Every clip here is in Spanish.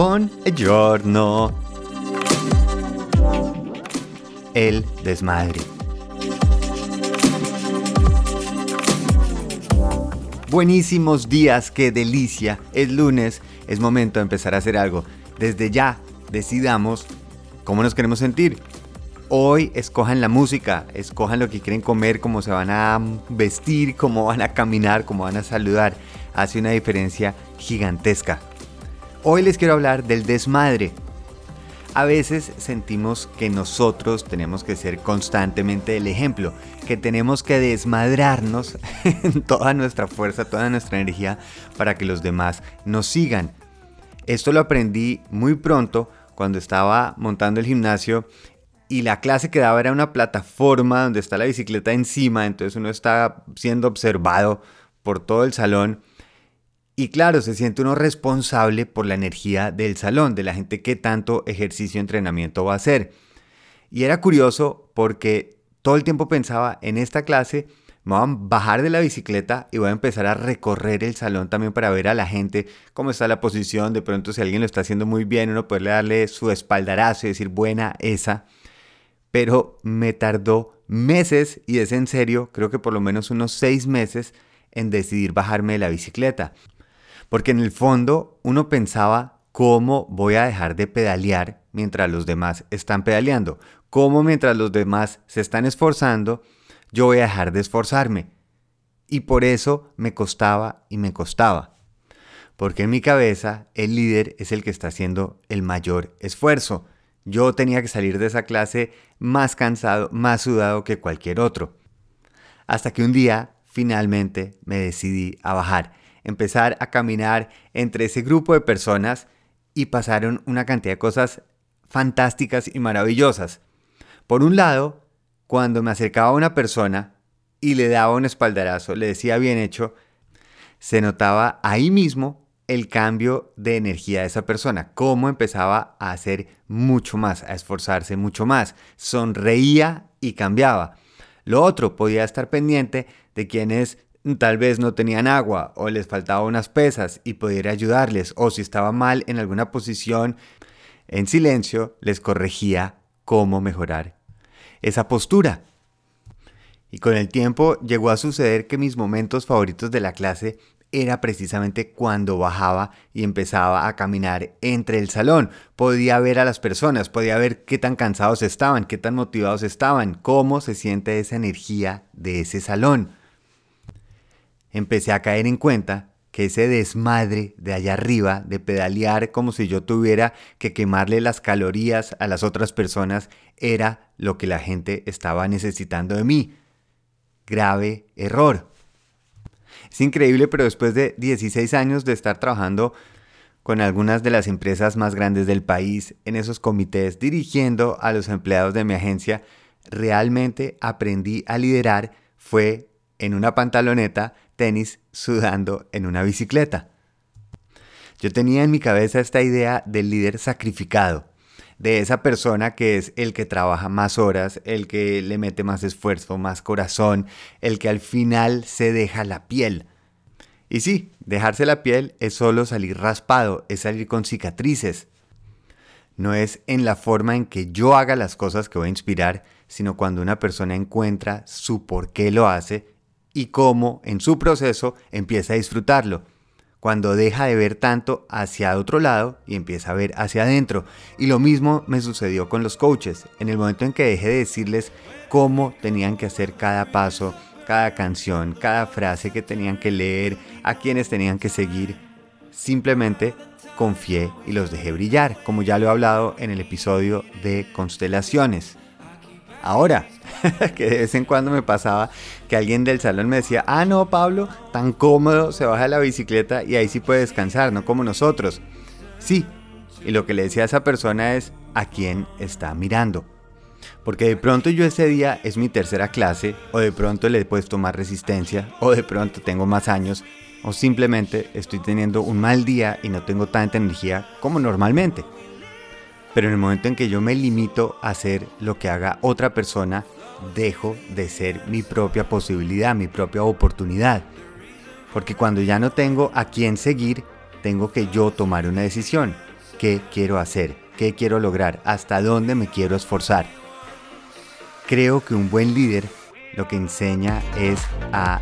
Buongiorno. El desmadre. Buenísimos días, qué delicia. Es lunes, es momento de empezar a hacer algo. Desde ya, decidamos cómo nos queremos sentir. Hoy escojan la música, escojan lo que quieren comer, cómo se van a vestir, cómo van a caminar, cómo van a saludar. Hace una diferencia gigantesca. Hoy les quiero hablar del desmadre. A veces sentimos que nosotros tenemos que ser constantemente el ejemplo, que tenemos que desmadrarnos en toda nuestra fuerza, toda nuestra energía para que los demás nos sigan. Esto lo aprendí muy pronto cuando estaba montando el gimnasio y la clase que daba era una plataforma donde está la bicicleta encima, entonces uno está siendo observado por todo el salón y claro, se siente uno responsable por la energía del salón, de la gente que tanto ejercicio entrenamiento va a hacer. Y era curioso porque todo el tiempo pensaba, en esta clase me voy a bajar de la bicicleta y voy a empezar a recorrer el salón también para ver a la gente cómo está la posición. De pronto, si alguien lo está haciendo muy bien, uno puede darle su espaldarazo y decir, buena esa. Pero me tardó meses, y es en serio, creo que por lo menos unos seis meses, en decidir bajarme de la bicicleta. Porque en el fondo uno pensaba cómo voy a dejar de pedalear mientras los demás están pedaleando. Cómo mientras los demás se están esforzando, yo voy a dejar de esforzarme. Y por eso me costaba y me costaba. Porque en mi cabeza el líder es el que está haciendo el mayor esfuerzo. Yo tenía que salir de esa clase más cansado, más sudado que cualquier otro. Hasta que un día finalmente me decidí a bajar empezar a caminar entre ese grupo de personas y pasaron una cantidad de cosas fantásticas y maravillosas. Por un lado, cuando me acercaba a una persona y le daba un espaldarazo, le decía bien hecho, se notaba ahí mismo el cambio de energía de esa persona, cómo empezaba a hacer mucho más, a esforzarse mucho más, sonreía y cambiaba. Lo otro, podía estar pendiente de quienes tal vez no tenían agua o les faltaba unas pesas y pudiera ayudarles o si estaba mal en alguna posición, en silencio les corregía cómo mejorar esa postura. Y con el tiempo llegó a suceder que mis momentos favoritos de la clase era precisamente cuando bajaba y empezaba a caminar entre el salón. Podía ver a las personas, podía ver qué tan cansados estaban, qué tan motivados estaban, cómo se siente esa energía de ese salón empecé a caer en cuenta que ese desmadre de allá arriba, de pedalear como si yo tuviera que quemarle las calorías a las otras personas, era lo que la gente estaba necesitando de mí. Grave error. Es increíble, pero después de 16 años de estar trabajando con algunas de las empresas más grandes del país, en esos comités, dirigiendo a los empleados de mi agencia, realmente aprendí a liderar fue en una pantaloneta tenis sudando en una bicicleta. Yo tenía en mi cabeza esta idea del líder sacrificado, de esa persona que es el que trabaja más horas, el que le mete más esfuerzo, más corazón, el que al final se deja la piel. Y sí, dejarse la piel es solo salir raspado, es salir con cicatrices. No es en la forma en que yo haga las cosas que voy a inspirar, sino cuando una persona encuentra su por qué lo hace y cómo en su proceso empieza a disfrutarlo. Cuando deja de ver tanto hacia otro lado y empieza a ver hacia adentro. Y lo mismo me sucedió con los coaches. En el momento en que dejé de decirles cómo tenían que hacer cada paso, cada canción, cada frase que tenían que leer, a quienes tenían que seguir, simplemente confié y los dejé brillar, como ya lo he hablado en el episodio de constelaciones. Ahora, que de vez en cuando me pasaba que alguien del salón me decía, ah, no, Pablo, tan cómodo, se baja de la bicicleta y ahí sí puede descansar, no como nosotros. Sí, y lo que le decía a esa persona es, ¿a quién está mirando? Porque de pronto yo ese día es mi tercera clase, o de pronto le he puesto más resistencia, o de pronto tengo más años, o simplemente estoy teniendo un mal día y no tengo tanta energía como normalmente. Pero en el momento en que yo me limito a hacer lo que haga otra persona, dejo de ser mi propia posibilidad, mi propia oportunidad. Porque cuando ya no tengo a quién seguir, tengo que yo tomar una decisión. qué quiero hacer, qué quiero lograr, hasta dónde me quiero esforzar. Creo que un buen líder lo que enseña es a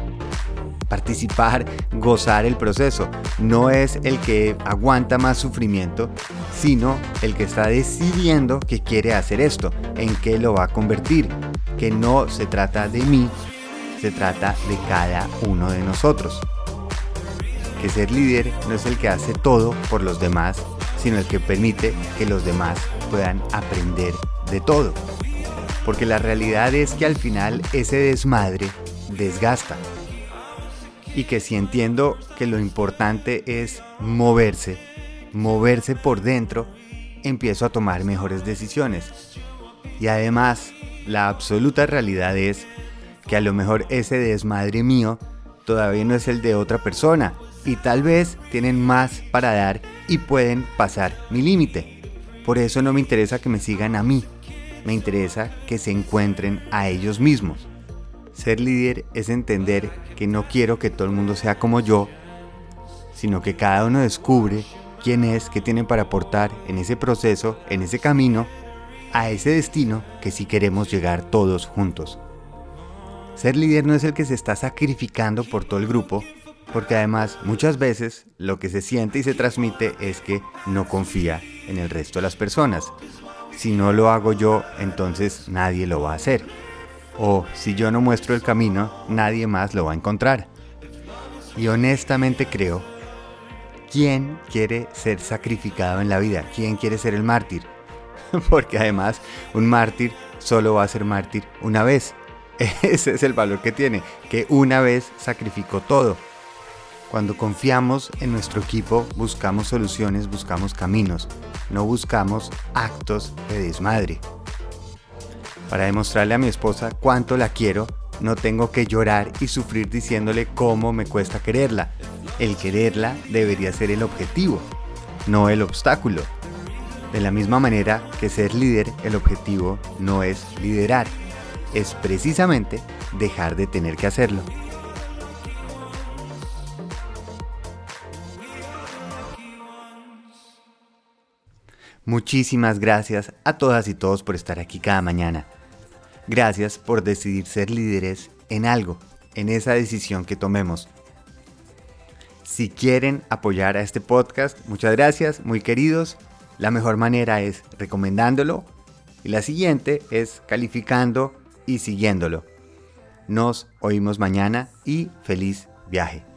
participar, gozar el proceso. No es el que aguanta más sufrimiento, sino el que está decidiendo que quiere hacer esto, en qué lo va a convertir. Que no se trata de mí, se trata de cada uno de nosotros. Que ser líder no es el que hace todo por los demás, sino el que permite que los demás puedan aprender de todo. Porque la realidad es que al final ese desmadre desgasta. Y que si entiendo que lo importante es moverse, moverse por dentro, empiezo a tomar mejores decisiones. Y además, la absoluta realidad es que a lo mejor ese desmadre mío todavía no es el de otra persona y tal vez tienen más para dar y pueden pasar mi límite. Por eso no me interesa que me sigan a mí, me interesa que se encuentren a ellos mismos. Ser líder es entender que no quiero que todo el mundo sea como yo, sino que cada uno descubre quién es, qué tiene para aportar en ese proceso, en ese camino, a ese destino que sí queremos llegar todos juntos. Ser líder no es el que se está sacrificando por todo el grupo, porque además muchas veces lo que se siente y se transmite es que no confía en el resto de las personas, si no lo hago yo, entonces nadie lo va a hacer. O si yo no muestro el camino, nadie más lo va a encontrar. Y honestamente creo, ¿quién quiere ser sacrificado en la vida? ¿Quién quiere ser el mártir? Porque además un mártir solo va a ser mártir una vez. Ese es el valor que tiene, que una vez sacrificó todo. Cuando confiamos en nuestro equipo, buscamos soluciones, buscamos caminos, no buscamos actos de desmadre. Para demostrarle a mi esposa cuánto la quiero, no tengo que llorar y sufrir diciéndole cómo me cuesta quererla. El quererla debería ser el objetivo, no el obstáculo. De la misma manera que ser líder, el objetivo no es liderar, es precisamente dejar de tener que hacerlo. Muchísimas gracias a todas y todos por estar aquí cada mañana. Gracias por decidir ser líderes en algo, en esa decisión que tomemos. Si quieren apoyar a este podcast, muchas gracias, muy queridos. La mejor manera es recomendándolo y la siguiente es calificando y siguiéndolo. Nos oímos mañana y feliz viaje.